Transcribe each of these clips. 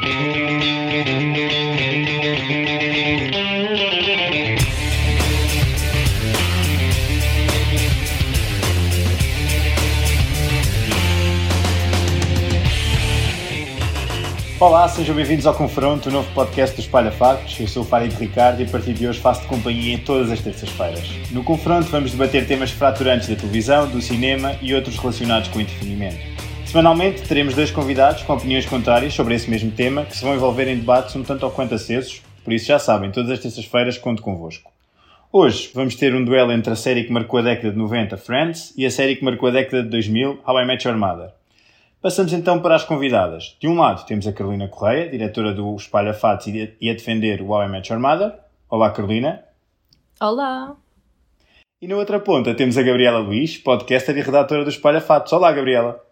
Olá, sejam bem-vindos ao Confronto, o novo podcast do Espalha Factos. Eu sou o Fábio Ricardo e a partir de hoje faço-te companhia todas as terças-feiras. No Confronto vamos debater temas fraturantes da televisão, do cinema e outros relacionados com o entretenimento. Semanalmente teremos dois convidados com opiniões contrárias sobre esse mesmo tema que se vão envolver em debates um tanto ou quanto acesos, por isso já sabem, todas as terças-feiras conto convosco. Hoje vamos ter um duelo entre a série que marcou a década de 90, Friends, e a série que marcou a década de 2000, How I Met Your Mother. Passamos então para as convidadas. De um lado temos a Carolina Correia, diretora do Espalha Fatos e a defender o How I Met Your Mother. Olá, Carolina. Olá. E na outra ponta temos a Gabriela Luiz, podcaster e redatora do Espalha Fatos. Olá, Gabriela.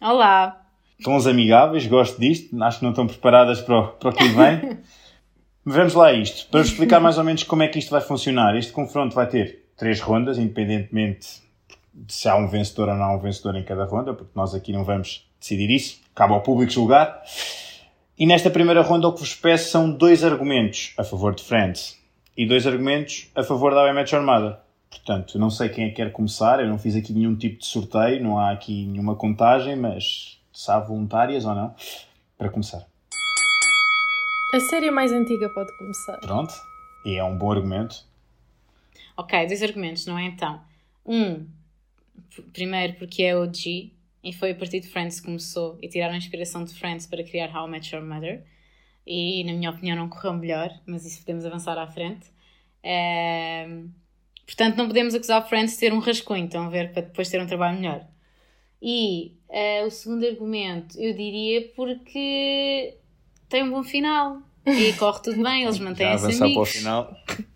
Olá. Tons amigáveis, gosto disto. Acho que não estão preparadas para o, para o que vem. Vamos lá a isto. Para vos explicar mais ou menos como é que isto vai funcionar. Este confronto vai ter três rondas, independentemente se há um vencedor ou não há um vencedor em cada ronda, porque nós aqui não vamos decidir isso, cabe ao público julgar. E nesta primeira ronda o que vos peço são dois argumentos a favor de Friends e dois argumentos a favor da How Armada. Portanto, não sei quem é que quer começar, eu não fiz aqui nenhum tipo de sorteio, não há aqui nenhuma contagem, mas se há voluntárias ou não, para começar. A série mais antiga pode começar. Pronto, e é um bom argumento. Ok, dois argumentos, não é então? Um, primeiro porque é OG e foi a partir de Friends que começou e tiraram a inspiração de Friends para criar How I Met Your Mother e na minha opinião não correu melhor, mas isso podemos avançar à frente. Um, portanto, não podemos acusar Friends de ter um rascunho, estão a ver, para depois ter um trabalho melhor. E uh, o segundo argumento, eu diria porque tem um bom final e corre tudo bem, eles mantêm-se amigos. para o final.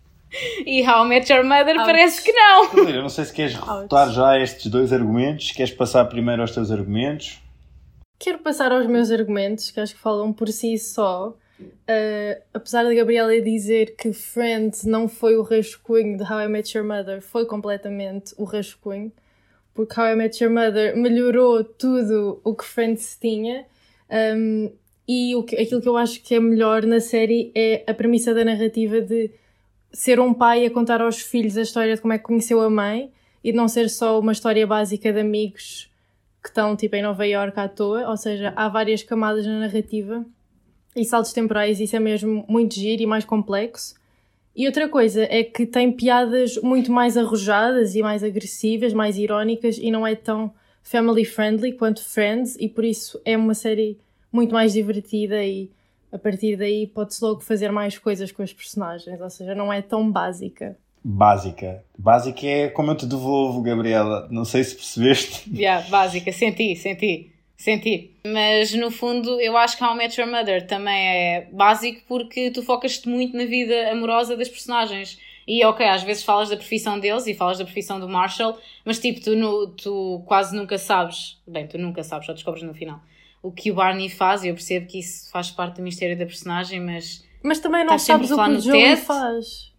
E How I Met Your Mother Ouch. parece que não. Eu não sei se queres refutar já estes dois argumentos. Queres passar primeiro aos teus argumentos? Quero passar aos meus argumentos, que acho que falam por si só. Uh, apesar da Gabriela dizer que Friends não foi o rascunho de How I Met Your Mother, foi completamente o rascunho, porque How I Met Your Mother melhorou tudo o que Friends tinha. Um, e o que, aquilo que eu acho que é melhor na série é a premissa da narrativa de ser um pai a contar aos filhos a história de como é que conheceu a mãe e de não ser só uma história básica de amigos que estão tipo em Nova York à toa, ou seja, há várias camadas na narrativa e saltos temporais, isso é mesmo muito giro e mais complexo. E outra coisa é que tem piadas muito mais arrojadas e mais agressivas, mais irónicas e não é tão family friendly quanto Friends e por isso é uma série muito mais divertida e a partir daí pode-se logo fazer mais coisas com os personagens, ou seja, não é tão básica. Básica. Básica é como eu te devolvo, Gabriela. Não sei se percebeste. Yeah, básica, senti, senti, senti. Mas no fundo eu acho que How I Met Your Mother também é básico porque tu focas-te muito na vida amorosa das personagens. E ok, às vezes falas da profissão deles e falas da profissão do Marshall, mas tipo, tu, no, tu quase nunca sabes. Bem, tu nunca sabes, só descobres no final o que o Barney faz, e eu percebo que isso faz parte do mistério da personagem, mas. Mas também não sabes o que o Joey faz.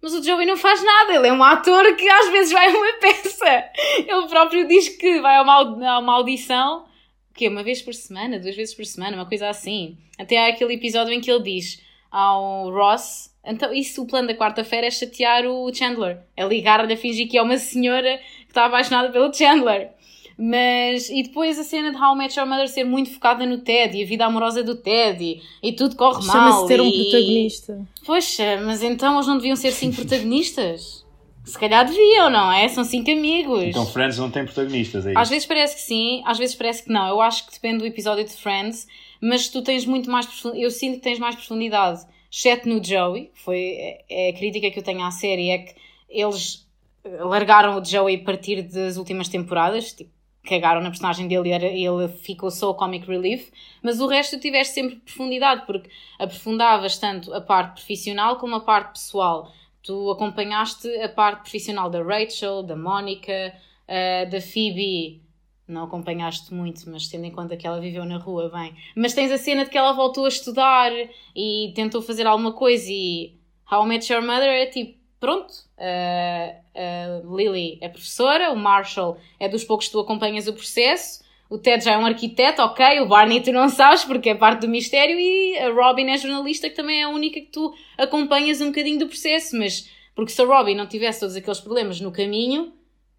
Mas o Joey não faz nada, ele é um ator que às vezes vai a uma peça. Ele próprio diz que vai a uma, a uma audição, que uma vez por semana, duas vezes por semana, uma coisa assim. Até há aquele episódio em que ele diz ao Ross. Então, isso, o plano da quarta-feira é chatear o Chandler. É ligar-lhe a fingir que é uma senhora que está apaixonada pelo Chandler. Mas, e depois a cena de How I Met Your Mother ser muito focada no Ted e a vida amorosa do Ted e, e tudo corre mal. Chama-se ter e... um protagonista. Poxa, mas então eles não deviam ser cinco protagonistas? Se calhar deviam, não é? São cinco amigos. Então Friends não tem protagonistas, é isso? Às vezes parece que sim, às vezes parece que não. Eu acho que depende do episódio de Friends, mas tu tens muito mais profundidade. Eu sinto que tens mais profundidade, exceto no Joey. Foi é, é a crítica que eu tenho à série, é que eles largaram o Joey a partir das últimas temporadas. Tipo, cagaram na personagem dele e ele ficou só o comic relief, mas o resto tu tiveste sempre profundidade, porque aprofundavas tanto a parte profissional como a parte pessoal. Tu acompanhaste a parte profissional da Rachel, da Mónica, uh, da Phoebe. Não acompanhaste muito, mas tendo em conta que ela viveu na rua, bem. Mas tens a cena de que ela voltou a estudar e tentou fazer alguma coisa e How I Met Your Mother é tipo, pronto, uh, uh, Lily é professora, o Marshall é dos poucos que tu acompanhas o processo, O Ted já é um arquiteto, ok, o Barney tu não sabes porque é parte do mistério e a Robin é jornalista que também é a única que tu acompanhas um bocadinho do processo, mas porque se a Robin não tivesse todos aqueles problemas no caminho,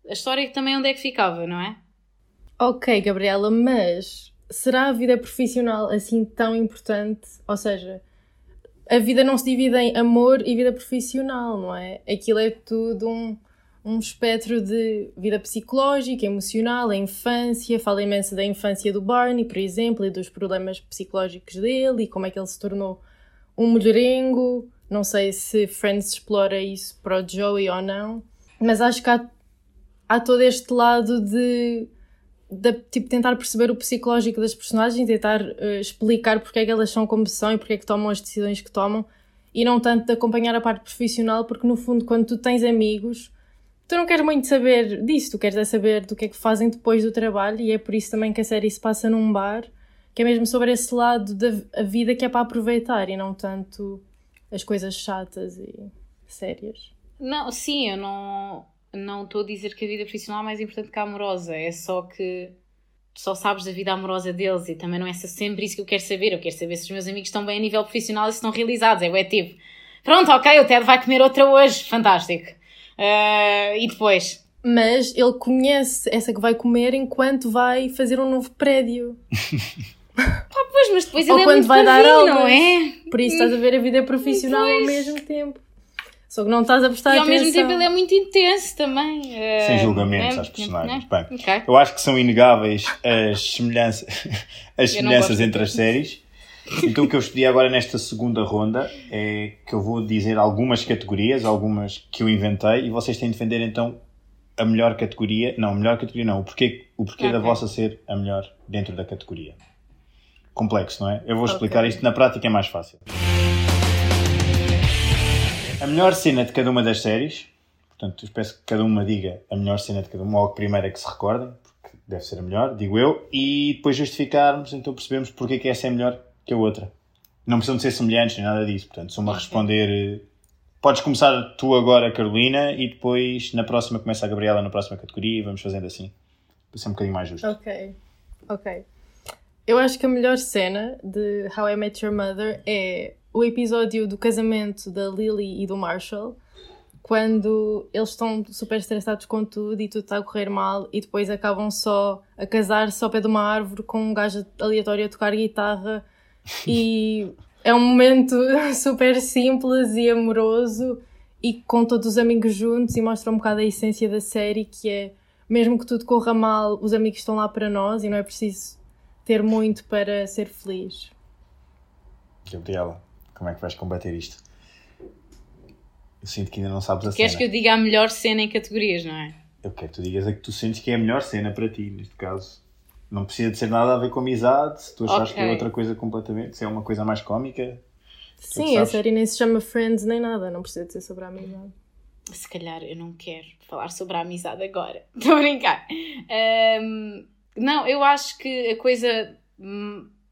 a história também onde é que ficava, não é? Ok, Gabriela, mas será a vida profissional assim tão importante? Ou seja, a vida não se divide em amor e vida profissional, não é? Aquilo é tudo um um espectro de vida psicológica, emocional, a infância, fala imenso da infância do Barney, por exemplo, e dos problemas psicológicos dele e como é que ele se tornou um mulherengo. Não sei se Friends explora isso para o Joey ou não, mas acho que há, há todo este lado de, de tipo, tentar perceber o psicológico das personagens, tentar uh, explicar porque é que elas são como são e porque é que tomam as decisões que tomam, e não tanto de acompanhar a parte profissional, porque no fundo, quando tu tens amigos tu não queres muito saber disso, tu queres é saber do que é que fazem depois do trabalho e é por isso também que a série se passa num bar, que é mesmo sobre esse lado da vida que é para aproveitar e não tanto as coisas chatas e sérias. Não, sim, eu não não estou a dizer que a vida profissional é mais importante que a amorosa, é só que só sabes da vida amorosa deles e também não é sempre isso que eu quero saber. Eu quero saber se os meus amigos estão bem a nível profissional e se estão realizados. É o tipo, pronto, ok, o Ted vai comer outra hoje, fantástico. Uh, e depois? Mas ele conhece essa que vai comer enquanto vai fazer um novo prédio. Pá, pois, mas depois Ou ele é quando vai dar aulas, não é? Por isso estás a ver a vida profissional ao mesmo tempo. Só que não estás a prestar e atenção. E ao mesmo tempo ele é muito intenso também. Sem julgamentos é, às personagens. É, Bem, okay. eu acho que são inegáveis as semelhanças, as semelhanças entre as séries. Então o que eu escolhi agora nesta segunda ronda é que eu vou dizer algumas categorias, algumas que eu inventei, e vocês têm de defender então a melhor categoria. Não, a melhor categoria não, o porquê, o porquê okay. da vossa ser a melhor dentro da categoria. Complexo, não é? Eu vou explicar okay. isto na prática, é mais fácil. A melhor cena de cada uma das séries, portanto, eu peço que cada uma diga a melhor cena de cada uma, ou a primeira que se recordem, porque deve ser a melhor, digo eu, e depois justificarmos, então percebemos porque é que essa é a melhor que a outra. Não precisam de ser semelhantes nem nada disso. Portanto, sou-me a responder. Podes começar tu agora, Carolina, e depois na próxima começa a Gabriela na próxima categoria e vamos fazendo assim. Para ser um bocadinho mais justo. Ok. Ok. Eu acho que a melhor cena de How I Met Your Mother é o episódio do casamento da Lily e do Marshall, quando eles estão super estressados com tudo e tudo está a correr mal e depois acabam só a casar só ao pé de uma árvore com um gajo aleatório a tocar guitarra e é um momento super simples e amoroso e com todos os amigos juntos e mostra um bocado a essência da série que é mesmo que tudo corra mal, os amigos estão lá para nós e não é preciso ter muito para ser feliz. Gabriela, como é que vais combater isto? Eu sinto que ainda não sabes a Queres cena. que eu diga a melhor cena em categorias, não é? Eu quero que tu digas a que tu sentes que é a melhor cena para ti, neste caso. Não precisa de ser nada a ver com amizade. Se tu achas okay. que é outra coisa completamente, se é uma coisa mais cómica. Sim, a série nem se chama Friends nem nada, não precisa de ser sobre a amizade. Se calhar eu não quero falar sobre a amizade agora. Estou a brincar. Um, não, eu acho que a coisa.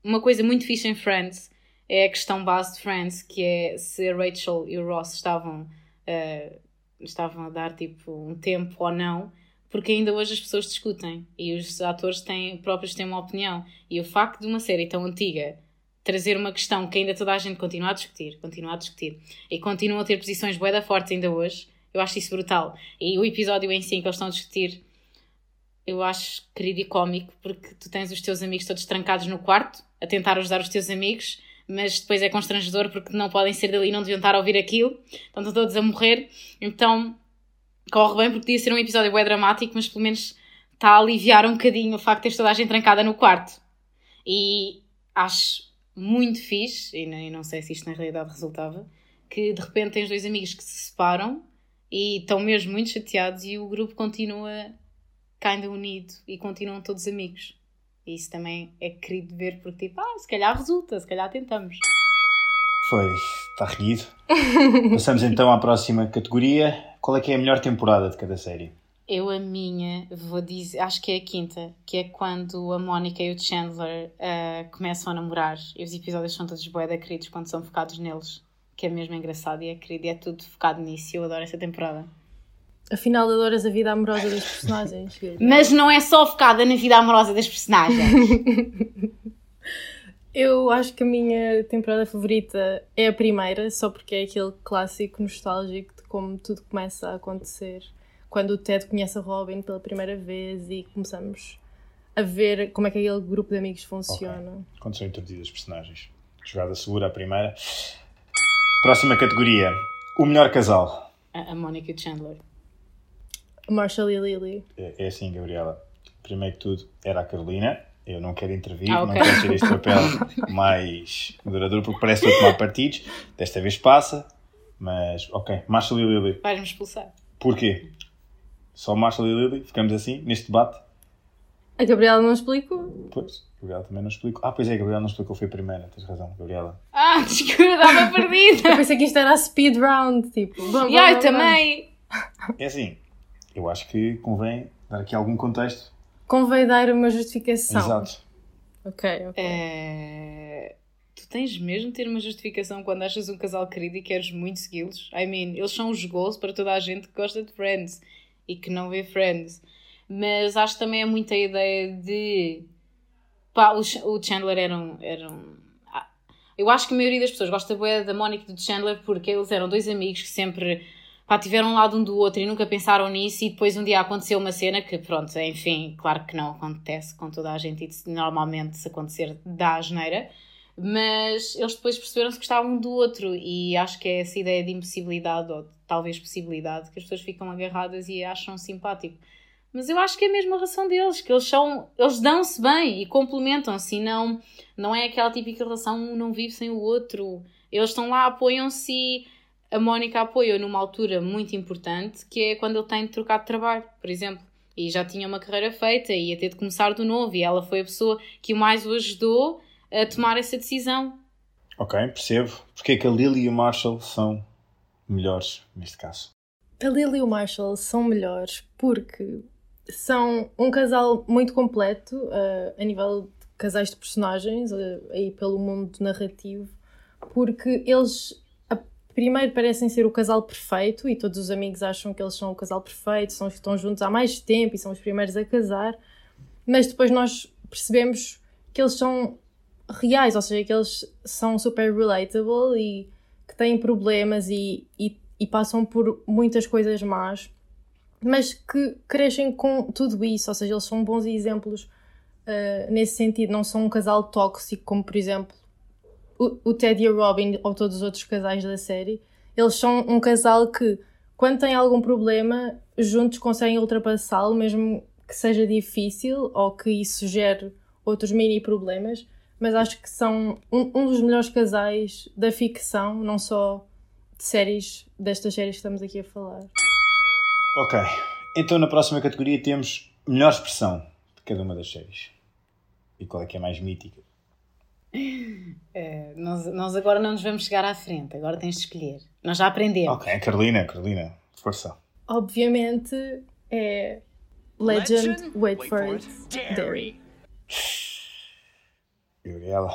Uma coisa muito fixe em Friends é a questão base de Friends, que é se a Rachel e o Ross estavam, uh, estavam a dar tipo um tempo ou não porque ainda hoje as pessoas discutem e os atores têm, próprios têm uma opinião. E o facto de uma série tão antiga trazer uma questão que ainda toda a gente continua a discutir, continua a discutir, e continuam a ter posições boeda fortes ainda hoje, eu acho isso brutal. E o episódio em si que eles estão a discutir, eu acho querido e cómico, porque tu tens os teus amigos todos trancados no quarto, a tentar ajudar os teus amigos, mas depois é constrangedor porque não podem ser dali e não deviam estar a ouvir aquilo, estão todos a morrer. Então corre bem porque podia ser um episódio bem dramático, mas pelo menos está a aliviar um bocadinho o facto de ter toda a gente trancada no quarto. E acho muito fixe, e não, não sei se isto na realidade resultava, que de repente tens dois amigos que se separam e estão mesmo muito chateados e o grupo continua ainda unido e continuam todos amigos. E isso também é querido ver porque tipo, ah, se calhar resulta, se calhar tentamos. Pois, está reguido. Passamos então à próxima categoria. Qual é que é a melhor temporada de cada série? Eu, a minha, vou dizer, acho que é a quinta, que é quando a Mónica e o Chandler uh, começam a namorar e os episódios são todos boeda queridos quando são focados neles, que é mesmo engraçado e é querido e é tudo focado nisso. Eu adoro essa temporada. Afinal, adoras a vida amorosa das personagens. Mas não é só focada na vida amorosa das personagens. Eu acho que a minha temporada favorita é a primeira, só porque é aquele clássico nostálgico de como tudo começa a acontecer. Quando o Ted conhece a Robin pela primeira vez e começamos a ver como é que aquele grupo de amigos funciona. Okay. Quando são introduzidos os personagens. Jogada segura a primeira. Próxima categoria. O melhor casal. A, a Monica Chandler. Marshall e Lily. É, é assim, Gabriela. Primeiro que tudo, era a Carolina eu não quero intervir, ah, okay. não quero ser este papel mais moderador porque parece que estou a tomar partidos. Desta vez passa, mas ok. Marshall e Lily. Vais-me expulsar. Porquê? Só Marshall e Lily? Ficamos assim, neste debate? A Gabriela não explicou. Pois, a Gabriela também não explicou. Ah, pois é, a Gabriela não explicou, foi a primeira, tens razão, Gabriela. Ah, desculpa, estava perdida. eu pensei que isto era a speed round, tipo. E eu também. É assim, eu acho que convém dar aqui algum contexto convém dar uma justificação. Exato. Ok, ok. É... Tu tens mesmo de ter uma justificação quando achas um casal querido e queres muito segui-los? I mean, eles são os goals para toda a gente que gosta de Friends e que não vê Friends. Mas acho que também é muita ideia de. Pá, o Chandler era um. Era um... Ah, eu acho que a maioria das pessoas gosta da Mónica e do Chandler porque eles eram dois amigos que sempre pá, tiveram um lado um do outro e nunca pensaram nisso e depois um dia aconteceu uma cena que, pronto, enfim, claro que não acontece com toda a gente e normalmente se acontecer dá a geneira, mas eles depois perceberam-se que gostavam um do outro e acho que é essa ideia de impossibilidade ou talvez possibilidade que as pessoas ficam agarradas e acham simpático. Mas eu acho que é a mesma relação deles, que eles são, eles dão-se bem e complementam-se e não, não é aquela típica relação um não vive sem o outro. Eles estão lá, apoiam-se a Mónica apoiou numa altura muito importante, que é quando ele tem de trocar de trabalho, por exemplo. E já tinha uma carreira feita e ia ter de começar do novo, e ela foi a pessoa que o mais o ajudou a tomar essa decisão. Ok, percebo. Porque é que a Lily e o Marshall são melhores neste caso? A Lily e o Marshall são melhores porque são um casal muito completo uh, a nível de casais de personagens, uh, aí pelo mundo narrativo, porque eles primeiro parecem ser o casal perfeito e todos os amigos acham que eles são o casal perfeito, são, estão juntos há mais tempo e são os primeiros a casar, mas depois nós percebemos que eles são reais, ou seja, que eles são super relatable e que têm problemas e, e, e passam por muitas coisas más, mas que crescem com tudo isso, ou seja, eles são bons exemplos uh, nesse sentido, não são um casal tóxico como, por exemplo, o, o Ted e a Robin ou todos os outros casais da série, eles são um casal que, quando têm algum problema, juntos conseguem ultrapassá-lo, mesmo que seja difícil ou que isso gere outros mini problemas. Mas acho que são um, um dos melhores casais da ficção, não só de séries, destas séries que estamos aqui a falar. Ok, então na próxima categoria temos melhor expressão de cada uma das séries. E qual é que é mais mítica? É, nós, nós agora não nos vamos chegar à frente, agora tens de escolher. Nós já aprendemos. Ok, Carolina, Carolina, força. Obviamente é Legend, Legend Wait, wait for, for it, Dairy. Gabriela.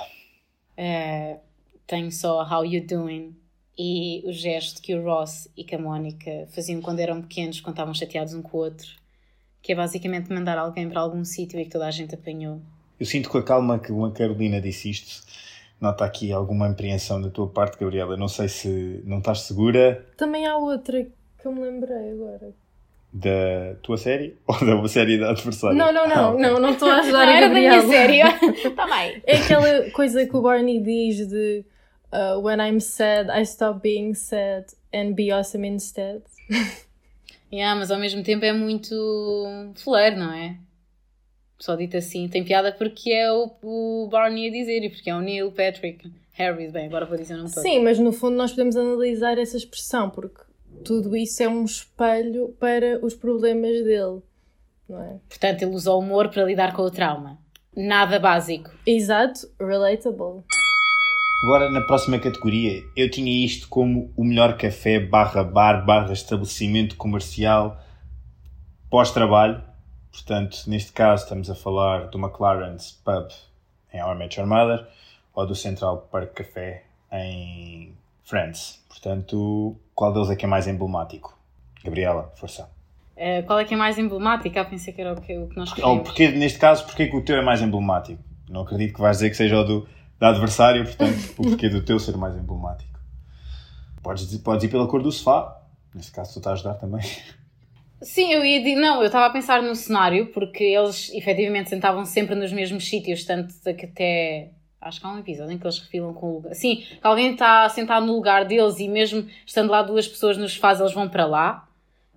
É, tenho só How You Doing e o gesto que o Ross e que a Mónica faziam quando eram pequenos, quando estavam chateados um com o outro, que é basicamente mandar alguém para algum sítio e que toda a gente apanhou. Eu sinto com a calma que a Carolina disse isto. Nota aqui alguma apreensão da tua parte, Gabriela. Não sei se não estás segura. Também há outra que eu me lembrei agora. Da tua série ou da série da adversária? Não, não, não, ah, okay. não, não estou a ajudar não, a Gabriela. Era da minha série. Também. É aquela coisa que o Barney diz de uh, When I'm sad, I stop being sad and be awesome instead. yeah, mas ao mesmo tempo é muito flare, não é? Só dito assim, tem piada porque é o, o Barney a dizer e porque é o Neil Patrick Harris. Bem, agora vou dizer o nome todo. Sim, mas no fundo nós podemos analisar essa expressão porque tudo isso é um espelho para os problemas dele, não é? Portanto, ele usa o humor para lidar com o trauma. Nada básico. Exato, relatable. Agora, na próxima categoria, eu tinha isto como o melhor café barra bar barra estabelecimento comercial pós-trabalho Portanto, neste caso, estamos a falar do McLaren's Pub em Our Met Your Mother ou do Central Park Café em Friends. Portanto, qual deles é que é mais emblemático? Gabriela, força. Uh, qual é que é mais emblemática? Ah, pensei que era o que, o que nós Ou queríamos. porque, neste caso, porque que o teu é mais emblemático? Não acredito que vais dizer que seja o do, do adversário, portanto, o porquê do teu ser mais emblemático. Podes, podes ir pela cor do sofá, neste caso tu estás a ajudar também. Sim, eu ia dizer, não, eu estava a pensar no cenário, porque eles efetivamente sentavam sempre nos mesmos sítios, tanto que até. Acho que há um episódio em que eles refilam com o lugar. Sim, que alguém está sentado no lugar deles e mesmo estando lá duas pessoas nos sofás, eles vão para lá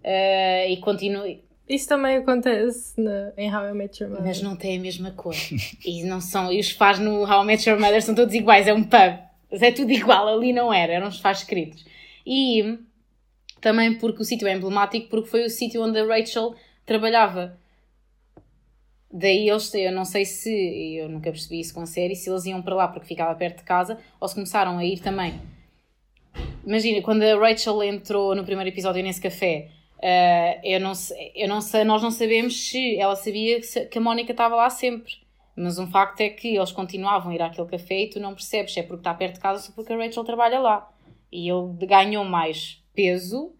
eh, e continuam. Isso também acontece na- em How I Met Your Mother. Mas não tem a mesma cor. e não são. E os sofás no How I Met Your Mother são todos iguais, é um pub. Mas é tudo igual, ali não era, eram os sofás escritos. E também porque o sítio é emblemático, porque foi o sítio onde a Rachel trabalhava. Daí eles, eu não sei se, eu nunca percebi isso com a série, se eles iam para lá porque ficava perto de casa ou se começaram a ir também. Imagina, quando a Rachel entrou no primeiro episódio nesse café, eh, eu não eu não sei, nós não sabemos se ela sabia que a Mónica estava lá sempre. Mas um facto é que eles continuavam a ir àquele café e tu não percebes se é porque está perto de casa ou porque a Rachel trabalha lá. E ele ganhou mais peso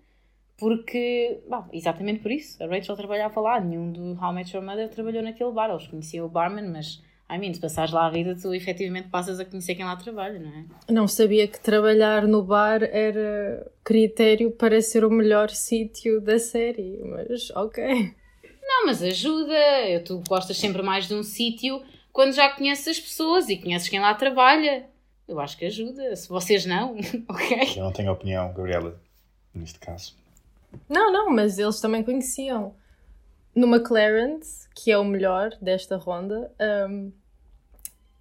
porque, bom, exatamente por isso, a Rachel trabalhava lá, nenhum do How I Met Your Mother trabalhou naquele bar, eles conheciam o barman, mas, I mean, se passares lá a vida, tu efetivamente passas a conhecer quem lá trabalha, não é? Não sabia que trabalhar no bar era critério para ser o melhor sítio da série, mas ok. Não, mas ajuda, eu- tu gostas sempre mais de um sítio quando já conheces as pessoas e conheces quem lá trabalha. Eu acho que ajuda, se vocês não, ok? Eu não tenho opinião, Gabriela, neste caso. Não, não, mas eles também conheciam. No McLaren, que é o melhor desta ronda, hum,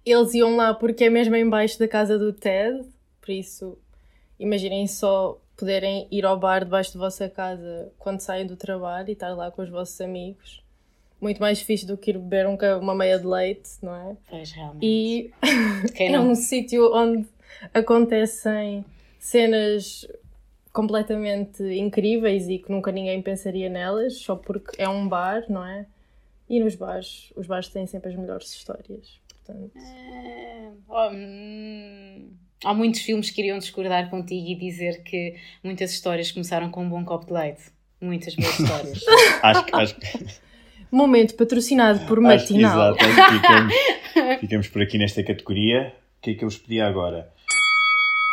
eles iam lá porque é mesmo embaixo da casa do Ted, por isso imaginem só poderem ir ao bar debaixo da vossa casa quando saem do trabalho e estar lá com os vossos amigos. Muito mais fixe do que ir beber um uma meia de leite, não é? Pois, realmente. E Quem é um sítio onde acontecem cenas completamente incríveis e que nunca ninguém pensaria nelas, só porque é um bar, não é? E nos bares, os bares têm sempre as melhores histórias. Portanto, É, oh, hum, há muitos filmes que iriam discordar contigo e dizer que muitas histórias começaram com um bom copo de leite. Muitas boas histórias. Acho, que- acho, que- momento patrocinado por Matinal. exato, ficamos, ficamos por aqui nesta categoria. O que é que eu vos pedi agora?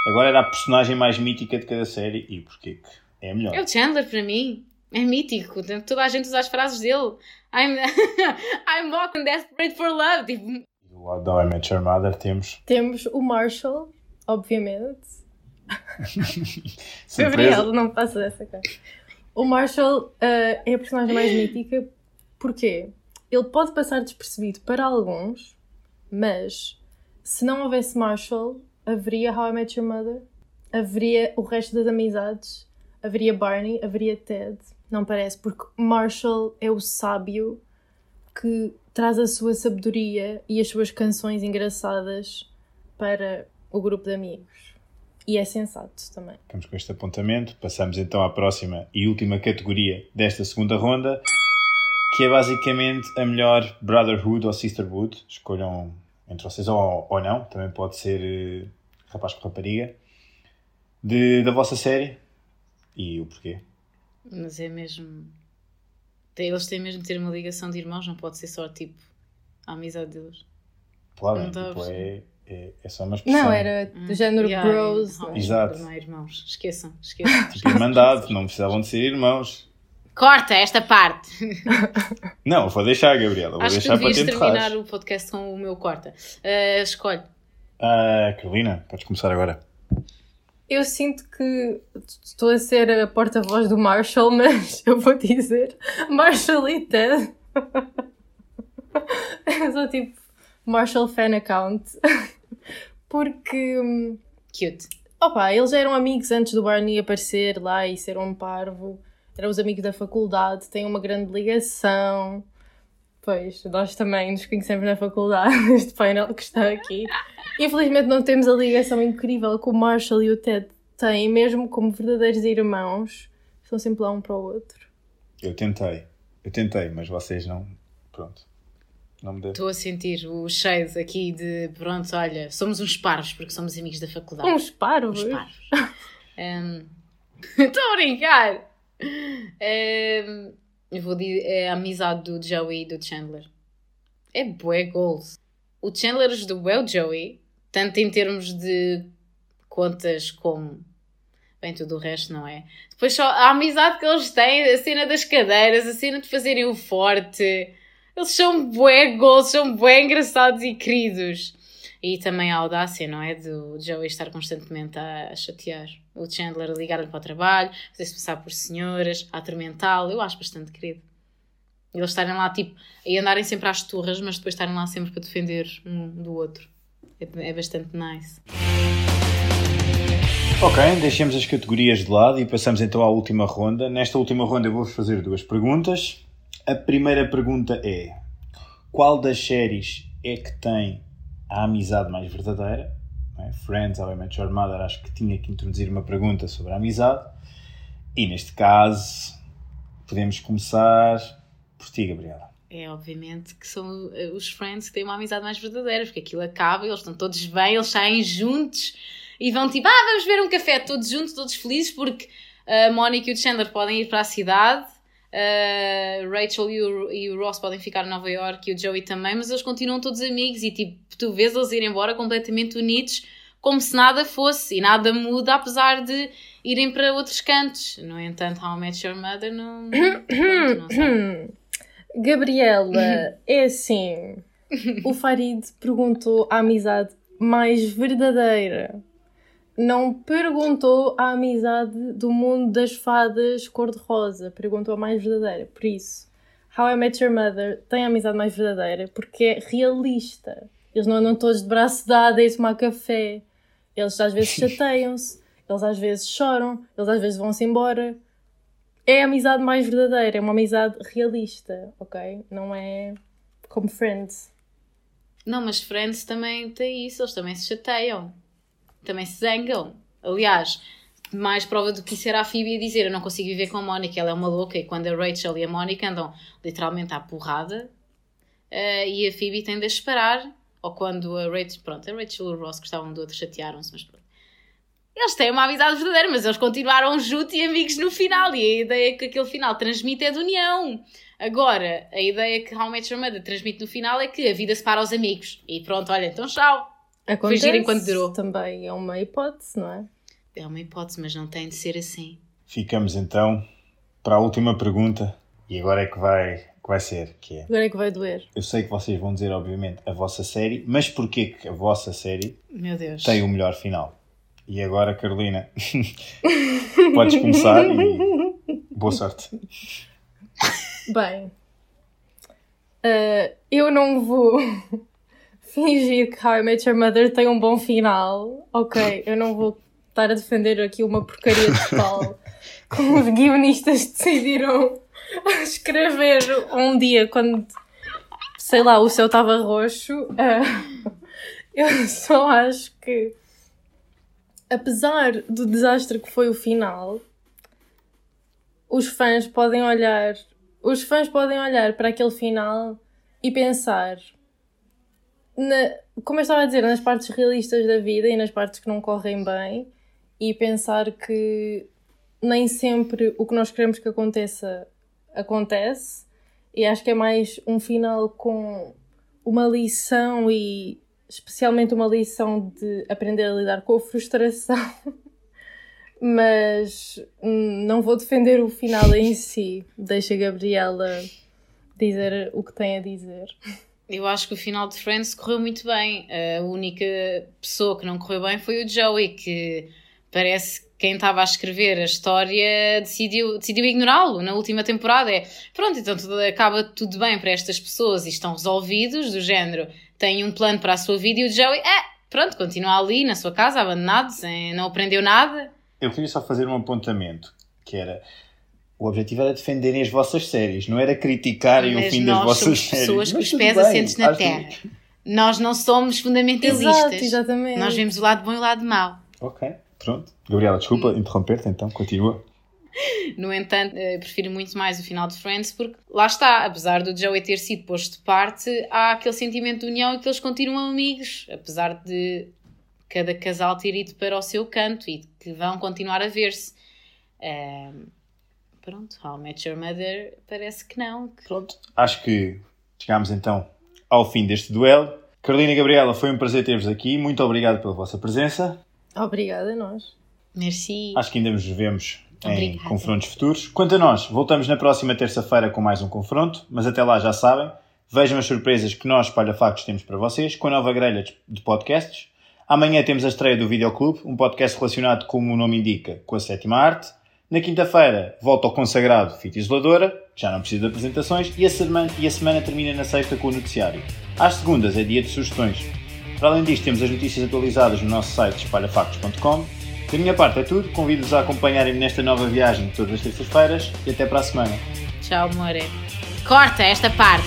Agora era a personagem mais mítica de cada série e porquê que é a melhor. É o Chandler para mim. É mítico. Toda a gente usa as frases dele. I'm, I'm walking desperate for love. Tipo, Do lado da How I Met Your Mother temos Temos o Marshall, obviamente. Gabriel, não passa dessa cara. O Marshall eh, é a personagem mais mítica porque ele pode passar despercebido para alguns, mas se não houvesse Marshall, haveria How I Met Your Mother, haveria o resto das amizades, haveria Barney, haveria Ted. Não parece, porque Marshall é o sábio que traz a sua sabedoria e as suas canções engraçadas para o grupo de amigos. E é sensato também. Ficamos com este apontamento. Passamos então à próxima e última categoria desta segunda ronda, que é basicamente a melhor Brotherhood ou Sisterhood. Escolham entre vocês ou, ou não, também pode ser eh, rapaz com rapariga, de, da vossa série e o porquê. mas é mesmo. Eles têm mesmo de ter uma ligação de irmãos, não pode ser só tipo a amizade deles. Claro, Não é, tipo, é, é, é só uma expressão. Não, era do género Yeah, bros. yeah. não é? Exato. Não é irmãos. Esqueçam, esqueçam. Tipo, irmandade, não precisavam de ser irmãos. Corta esta parte! Não, vou deixar, Gabriela, vou Acho que deixar para devias te terminar o podcast com o meu corta. Uh, escolhe. Ah, Carolina, podes começar agora. Eu sinto que estou a ser a porta-voz do Marshall, mas eu vou dizer Marshall e Ted. Eu sou tipo Marshall fan account. Porque, hum, Cute. opa, eles eram amigos antes do Barney aparecer lá e ser um parvo. Eram os amigos da faculdade, têm uma grande ligação. Pois, nós também nos conhecemos na faculdade, este painel que está aqui. Infelizmente não temos a ligação incrível que o Marshall e o Ted têm, mesmo como verdadeiros irmãos. Estão sempre lá um para o outro. Eu tentei, eu tentei, mas vocês não. Pronto. Não me deu. Estou a sentir o shade aqui de pronto, olha, somos uns parvos porque somos amigos da faculdade. Uns parvos. Uns parvos. Hum, Estou a brincar. Hum, Eu vou dizer é a amizade do Joey e do Chandler. É bué goals. O Chandler ajudou o Joey, tanto em termos de contas como bem tudo o resto, não é? Depois só a amizade que eles têm, a cena das cadeiras, a cena de fazerem o forte. Eles são bué gols, são bué engraçados e queridos. E também a audácia, não é? Do Joey estar constantemente a, chatear o Chandler, ligar-lhe para o trabalho, fazer-se passar por senhoras, a atormentá-lo. Eu acho bastante querido. Eles estarem lá, tipo, e andarem sempre às turras, mas depois estarem lá sempre para defender um do outro. É, é bastante nice. Ok, deixemos as categorias de lado e passamos então à última ronda. Nesta última ronda eu vou-vos fazer duas perguntas. A primeira pergunta é: qual das séries é que tem a amizade mais verdadeira. É? Friends, How I Met Your Mother, acho que tinha que introduzir uma pergunta sobre a amizade. E neste caso, podemos começar por ti, Gabriela. É, obviamente, que são eh, os Friends que têm uma amizade mais verdadeira, porque aquilo acaba, eles estão todos bem, eles saem juntos e vão tipo, ah, vamos ver um café todos juntos, todos felizes, porque a Mónica e o Chandler podem ir para a cidade Uh, Rachel e o, e o, Ross podem ficar em Nova York e o Joey também, mas eles continuam todos amigos e tipo, tu vês eles irem embora completamente unidos, como se nada fosse e nada muda, apesar de irem para outros cantos. No entanto, How I Met Your Mother não, não Gabriela, é assim. O Farid perguntou a amizade mais verdadeira não perguntou a amizade do mundo das fadas cor-de-rosa, perguntou a mais verdadeira. Por isso, How I Met Your Mother tem a amizade mais verdadeira porque é realista. Eles não andam todos de braço dado a ir tomar café. Eles às vezes chateiam-se, eles às vezes choram, eles às vezes vão-se embora. É a amizade mais verdadeira, é uma amizade realista, ok? Não é como Friends. Não, mas Friends também tem isso, eles também se chateiam também se zangam. Aliás, mais prova do que isso era a Phoebe a dizer: Eu não consigo viver com a Mónica, ela é uma louca. E quando a Rachel e a Mónica andam literalmente à porrada, uh, e a Phoebe tem de as parar. Ou quando a Rachel, pronto, a Rachel e o Ross gostavam do outro, chatearam-se, mas pronto. Eles têm uma amizade verdadeira, mas eles continuaram juntos e amigos no final. E a ideia que aquele final transmite é de união. Agora, a ideia que How Your Mother transmite no final é que a vida separa os amigos. E pronto, olha, então tchau. Acontece Foi enquanto durou. Também é uma hipótese, não é? É uma hipótese, mas não tem de ser assim. Ficamos então para a última pergunta. E agora é que vai, que vai ser, que é... Agora é que vai doer. Eu sei que vocês vão dizer, obviamente, a vossa série, mas porquê que a vossa série Meu Deus. tem o melhor final? E agora, Carolina, podes começar e boa sorte. Bem, uh, eu não vou fingir que How I Met Your Mother tem um bom final. Ok, eu não vou estar a defender aqui uma porcaria total. como os guionistas decidiram escrever um dia quando, sei lá, o céu estava roxo. Uh, eu só acho que, apesar do desastre que foi o final, os fãs podem olhar, os fãs podem olhar para aquele final e pensar na, como eu estava a dizer, nas partes realistas da vida e nas partes que não correm bem, e pensar que nem sempre o que nós queremos que aconteça acontece, e acho que é mais um final com uma lição e especialmente uma lição de aprender a lidar com a frustração. Mas não vou defender o final em si. Deixa a Gabriela dizer o que tem a dizer eu acho que o final de Friends correu muito bem. A única pessoa que não correu bem foi o Joey, que parece que quem estava a escrever a história decidiu, decidiu ignorá-lo na última temporada. É pronto, então tudo, acaba tudo bem para estas pessoas e estão resolvidos, do género, têm um plano para a sua vida e o Joey, é, pronto, continua ali na sua casa, abandonado, sem, não aprendeu nada. Eu queria só fazer um apontamento, que era o objetivo era defenderem as vossas séries, não era criticarem Mas o fim das vossas séries. Nós somos pessoas com os pés bem, assentes na terra. Que... Nós não somos fundamentalistas. Exato, exatamente. Nós vemos o lado bom e o lado mau. Ok, pronto. Gabriela, desculpa hum. interromper-te então, continua. No entanto, eh, prefiro muito mais o final de Friends porque lá está, apesar do Joey ter sido posto de parte, há aquele sentimento de união e que eles continuam amigos, apesar de cada casal ter ido para o seu canto e que vão continuar a ver-se. Um pronto, How I Met Your Mother parece que não. Pronto, acho que chegámos então ao fim deste duelo. Carolina e Gabriela, foi um prazer ter-vos aqui. Muito obrigado pela vossa presença. Obrigada a nós. Merci. Acho que ainda nos vemos em Obrigada. confrontos futuros. Quanto a nós, voltamos na próxima terça-feira com mais um confronto, mas até lá já sabem, vejam as surpresas que nós, Palha Factos, temos para vocês com a nova grelha de- de podcasts. Amanhã temos a estreia do Videoclube, um podcast relacionado, como o nome indica, com a sétima arte. Na quinta-feira, volta ao consagrado Fita Isoladora, que já não precisa de apresentações, e a, semana, e a semana termina na sexta com o noticiário. Às segundas é dia de sugestões. Para além disto, temos as notícias atualizadas no nosso site espalhafactos.com. Da minha parte é tudo, convido-vos a acompanharem-me nesta nova viagem todas as terças-feiras e até para a semana. Tchau, more. Corta esta parte.